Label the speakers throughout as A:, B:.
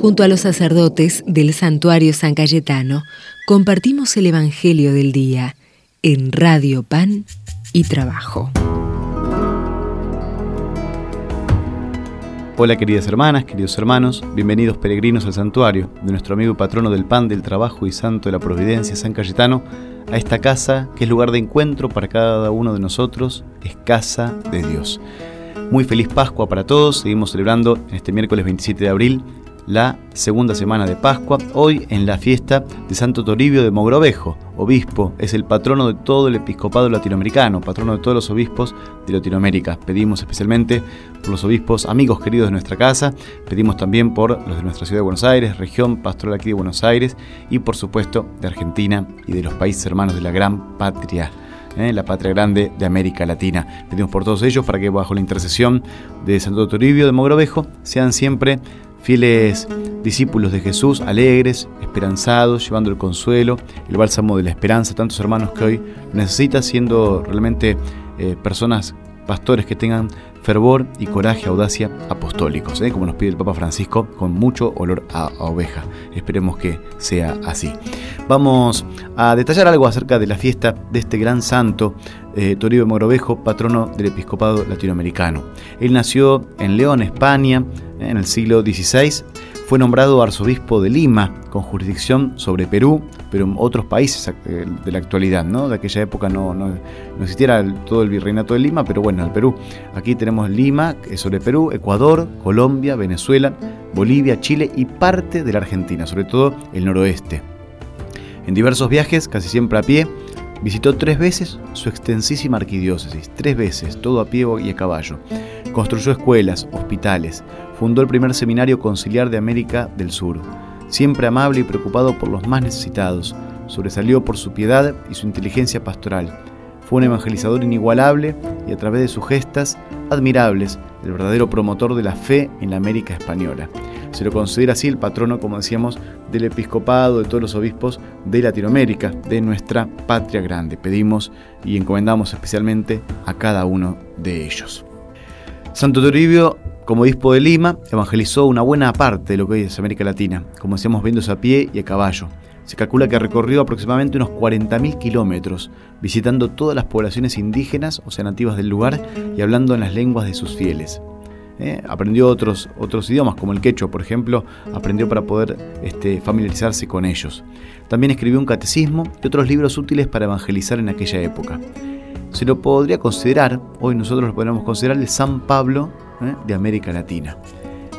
A: Junto a los sacerdotes del santuario San Cayetano, compartimos el Evangelio del Día en Radio Pan y Trabajo.
B: Hola queridas hermanas, queridos hermanos, bienvenidos peregrinos al santuario de nuestro amigo y patrono del pan, del trabajo y santo de la providencia, San Cayetano, a esta casa que es lugar de encuentro para cada uno de nosotros, es casa de Dios. Muy feliz Pascua para todos, seguimos celebrando en este miércoles 27 de abril la segunda semana de Pascua, hoy en la fiesta de Santo Toribio de Mogrovejo, obispo, es el patrono de todo el episcopado latinoamericano, patrono de todos los obispos de Latinoamérica. Pedimos especialmente por los obispos amigos queridos de nuestra casa, pedimos también por los de nuestra ciudad de Buenos Aires, región pastoral aquí de Buenos Aires y por supuesto de Argentina y de los países hermanos de la gran patria. ¿eh? la patria grande de América Latina. Pedimos por todos ellos para que bajo la intercesión de Santo Toribio de Mogrovejo sean siempre fieles discípulos de Jesús, alegres, esperanzados, llevando el consuelo, el bálsamo de la esperanza, tantos hermanos que hoy necesitan, siendo realmente eh, personas, pastores que tengan fervor y coraje, audacia apostólicos, ¿eh? como nos pide el Papa Francisco, con mucho olor a, oveja. Esperemos que sea así. Vamos a detallar algo acerca de la fiesta de este gran santo, eh, Toribio Morovejo, patrono del episcopado latinoamericano. Él nació en León, España, en el siglo XVI fue nombrado arzobispo de Lima, con jurisdicción sobre Perú, pero en otros países eh, de la actualidad, ¿no? De aquella época no, no, existiera todo el virreinato de Lima, pero bueno, el Perú. Aquí tenemos Lima, sobre Perú, Ecuador, Colombia, Venezuela, Bolivia, Chile y parte de la Argentina, sobre todo el noroeste. En diversos viajes, casi siempre a pie, visitó tres veces su extensísima arquidiócesis, tres veces, todo a pie y a caballo. Construyó escuelas, hospitales, fundó el primer seminario conciliar de América del Sur. Siempre amable y preocupado por los más necesitados, sobresalió por su piedad y su inteligencia pastoral. Fue un evangelizador inigualable y a través de sus gestas admirables, el verdadero promotor de la fe en la América española. Se lo considera así el patrono, como decíamos, del episcopado, de todos los obispos de Latinoamérica, de nuestra patria grande. Pedimos y encomendamos especialmente a cada uno de ellos. Santo Toribio, como obispo de Lima, evangelizó una buena parte de lo que hoy es América Latina, como decíamos, viéndose a pie y a caballo. Se calcula que recorrió aproximadamente unos 40.000 kilómetros, visitando todas las poblaciones indígenas, o sea, nativas del lugar, y hablando en las lenguas de sus fieles. ¿Eh? aprendió otros, otros idiomas, como el quechua, por ejemplo, aprendió para poder este, familiarizarse con ellos. También escribió un catecismo y otros libros útiles para evangelizar en aquella época se lo podría considerar, hoy nosotros lo podríamos considerar el San Pablo ¿eh? de América Latina.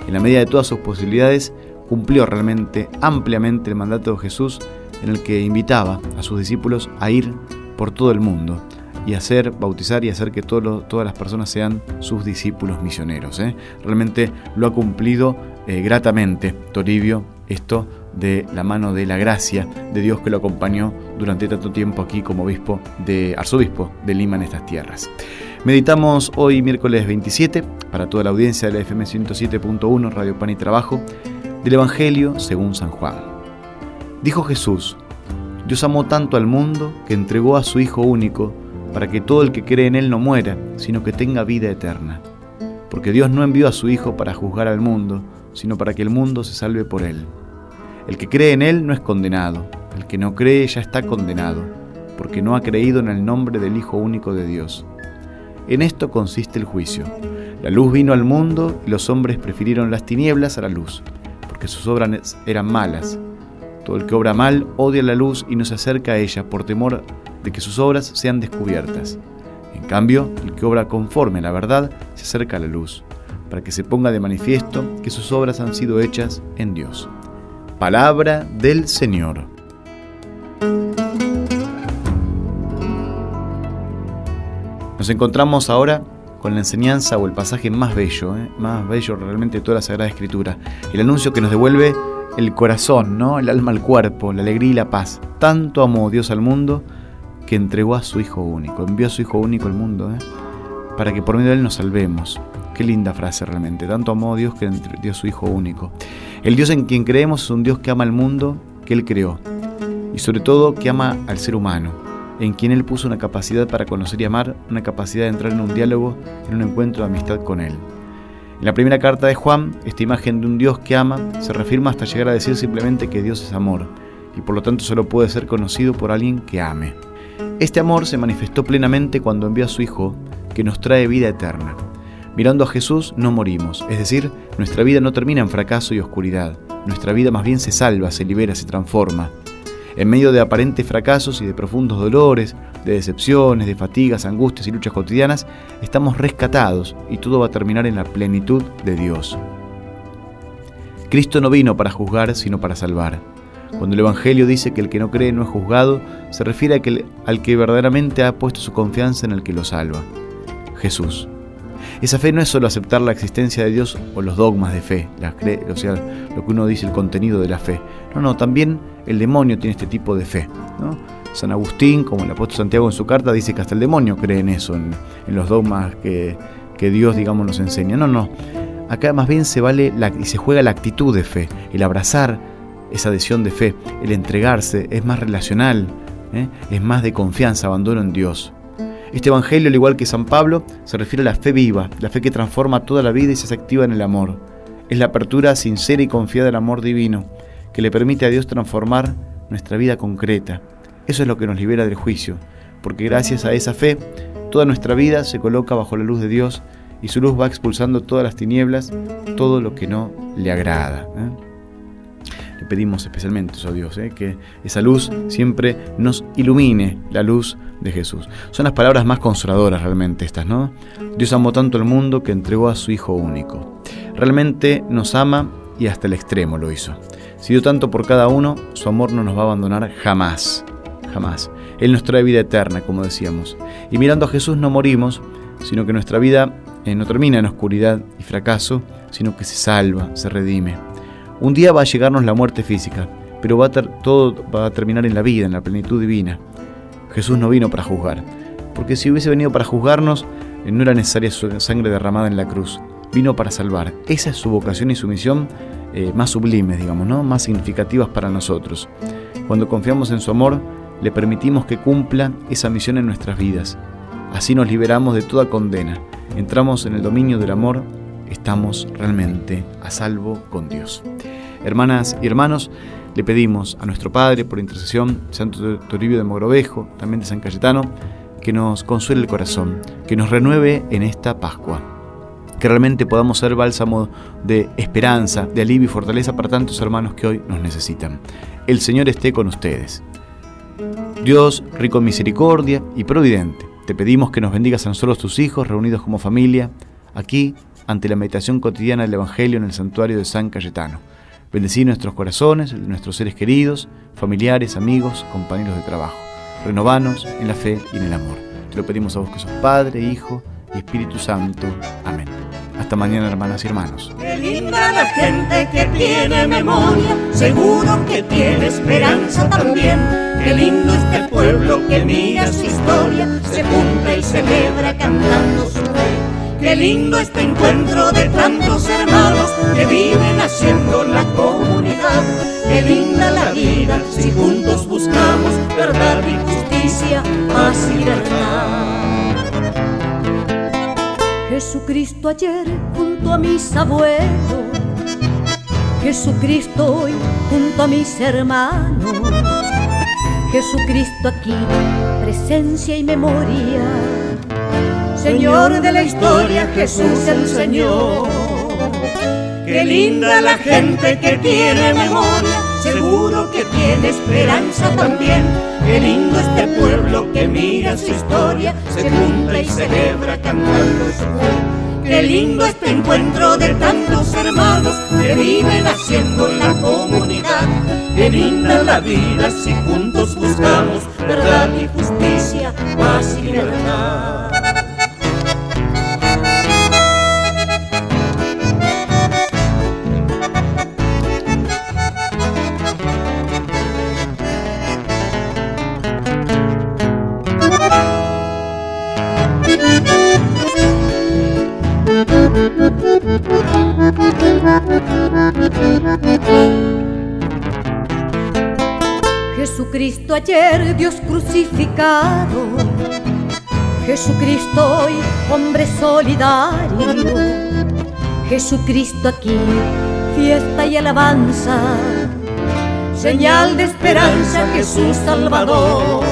B: En la medida de todas sus posibilidades, cumplió realmente ampliamente el mandato de Jesús en el que invitaba a sus discípulos a ir por todo el mundo y hacer, bautizar y hacer que todas las personas sean sus discípulos misioneros. ¿eh? Realmente lo ha cumplido eh, gratamente Toribio esto de la mano de la gracia de Dios que lo acompañó durante tanto tiempo aquí como obispo de arzobispo de Lima en estas tierras. Meditamos hoy miércoles 27 para toda la audiencia de la FM 107.1 Radio Pan y Trabajo del Evangelio según San Juan. Dijo Jesús: Dios amó tanto al mundo que entregó a su Hijo único para que todo el que cree en él no muera, sino que tenga vida eterna. Porque Dios no envió a su Hijo para juzgar al mundo, sino para que el mundo se salve por él. El que cree en Él no es condenado, el que no cree ya está condenado, porque no ha creído en el nombre del Hijo único de Dios. En esto consiste el juicio. La luz vino al mundo y los hombres prefirieron las tinieblas a la luz, porque sus obras eran malas. Todo el que obra mal odia la luz y no se acerca a ella por temor de que sus obras sean descubiertas. En cambio, el que obra conforme a la verdad se acerca a la luz, para que se ponga de manifiesto que sus obras han sido hechas en Dios. Palabra del Señor. Nos encontramos ahora con la enseñanza o el pasaje más bello, ¿eh? más bello realmente de toda la Sagrada Escritura. El anuncio que nos devuelve el corazón, ¿no? el alma al cuerpo, la alegría y la paz. Tanto amó Dios al mundo que entregó a su Hijo único, envió a su Hijo único al mundo, ¿eh? para que por medio de Él nos salvemos. Qué linda frase realmente. Tanto amó Dios que dio a su Hijo único. El Dios en quien creemos es un Dios que ama al mundo que Él creó. Y sobre todo que ama al ser humano, en quien Él puso una capacidad para conocer y amar, una capacidad de entrar en un diálogo, en un encuentro de amistad con Él. En la primera carta de Juan, esta imagen de un Dios que ama se reafirma hasta llegar a decir simplemente que Dios es amor, y por lo tanto solo puede ser conocido por alguien que ame. Este amor se manifestó plenamente cuando envió a su Hijo, que nos trae vida eterna. Mirando a Jesús no morimos, es decir, nuestra vida no termina en fracaso y oscuridad, nuestra vida más bien se salva, se libera, se transforma. En medio de aparentes fracasos y de profundos dolores, de decepciones, de fatigas, angustias y luchas cotidianas, estamos rescatados y todo va a terminar en la plenitud de Dios. Cristo no vino para juzgar, sino para salvar. Cuando el Evangelio dice que el que no cree no es juzgado, se refiere al que verdaderamente ha puesto su confianza en el que lo salva, Jesús. Esa fe no es solo aceptar la existencia de Dios o los dogmas de fe, o sea, lo que uno dice, el contenido de la fe. No, no, también el demonio tiene este tipo de fe. San Agustín, como el apóstol Santiago en su carta, dice que hasta el demonio cree en eso, en, los dogmas que, Dios, digamos, nos enseña. No, no. Acá más bien se vale y se juega la actitud de fe, el abrazar esa adhesión de fe, el entregarse, es más relacional, ¿eh? es más de confianza, abandono en Dios. Este Evangelio, al igual que San Pablo, se refiere a la fe viva, la fe que transforma toda la vida y se activa en el amor. Es la apertura sincera y confiada del amor divino, que le permite a Dios transformar nuestra vida concreta. Eso es lo que nos libera del juicio, porque gracias a esa fe, toda nuestra vida se coloca bajo la luz de Dios y su luz va expulsando todas las tinieblas, todo lo que no le agrada. ¿eh? Le pedimos especialmente eso a Dios, ¿eh? que esa luz siempre nos ilumine, la luz de Jesús. Son las palabras más consoladoras realmente estas, ¿no? Dios amó tanto el mundo que entregó a su Hijo único. Realmente nos ama y hasta el extremo lo hizo. Si dio tanto por cada uno, su amor no nos va a abandonar jamás, jamás. Él nos trae vida eterna, como decíamos. Y mirando a Jesús no morimos, sino que nuestra vida eh, no termina en oscuridad y fracaso, sino que se salva, se redime. Un día va a llegarnos la muerte física, pero va a todo va a terminar en la vida, en la plenitud divina. Jesús no vino para juzgar, porque si hubiese venido para juzgarnos, eh, no era necesaria su sangre derramada en la cruz. Vino para salvar. Esa es su vocación y su misión eh, más sublimes, digamos, ¿no? más significativas para nosotros. Cuando confiamos en su amor, le permitimos que cumpla esa misión en nuestras vidas. Así nos liberamos de toda condena. Entramos en el dominio del amor estamos realmente a salvo con Dios. Hermanas y hermanos, le pedimos a nuestro Padre, por intercesión, Santo Toribio de Mogrovejo, también de San Cayetano, que nos consuele el corazón, que nos renueve en esta Pascua, que realmente podamos ser bálsamo de esperanza, de alivio y fortaleza para tantos hermanos que hoy nos necesitan. El Señor esté con ustedes. Dios, rico en misericordia y providente, te pedimos que nos bendigas a nosotros tus hijos, reunidos como familia, aquí ante la meditación cotidiana del Evangelio en el santuario de San Cayetano. Bendecí nuestros corazones, nuestros seres queridos, familiares, amigos, compañeros de trabajo. Renovanos en la fe y en el amor. Te lo pedimos a vos que sos Padre, Hijo y Espíritu Santo. Amén. Hasta mañana, hermanas y hermanos.
C: Qué linda la gente que tiene memoria, seguro que tiene esperanza también. Qué lindo este pueblo que mira su historia, se junta y celebra cantando su. Qué lindo este encuentro de tantos hermanos que viven haciendo la comunidad. Qué linda la vida si juntos buscamos verdad y justicia, paz y libertad.
D: Jesucristo ayer junto a mis abuelos, Jesucristo hoy junto a mis hermanos, Jesucristo aquí, presencia y memoria
C: Señor de la historia, Jesús el Señor. Qué linda la gente que tiene memoria, seguro que tiene esperanza también. Qué lindo este pueblo que mira su historia, se junta y celebra cantando su fe. Qué lindo este encuentro de tantos hermanos que viven haciendo la comunidad. Qué linda la vida si juntos buscamos verdad y justicia, paz y libertad.
D: Jesucristo ayer, Dios crucificado. Jesucristo hoy, hombre solidario. Jesucristo aquí, fiesta y alabanza,
C: señal de esperanza, Jesús Salvador.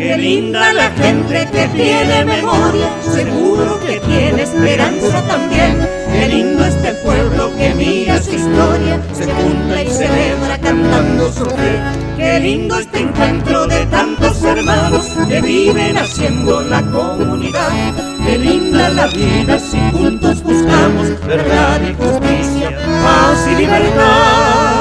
C: Qué linda la gente que tiene memoria, seguro que tiene esperanza también. Qué lindo este pueblo que mira su historia, se junta y celebra cantando su fe. Qué lindo este encuentro de tantos hermanos que viven haciendo la comunidad. Qué linda la vida si juntos buscamos verdad y justicia, paz y libertad.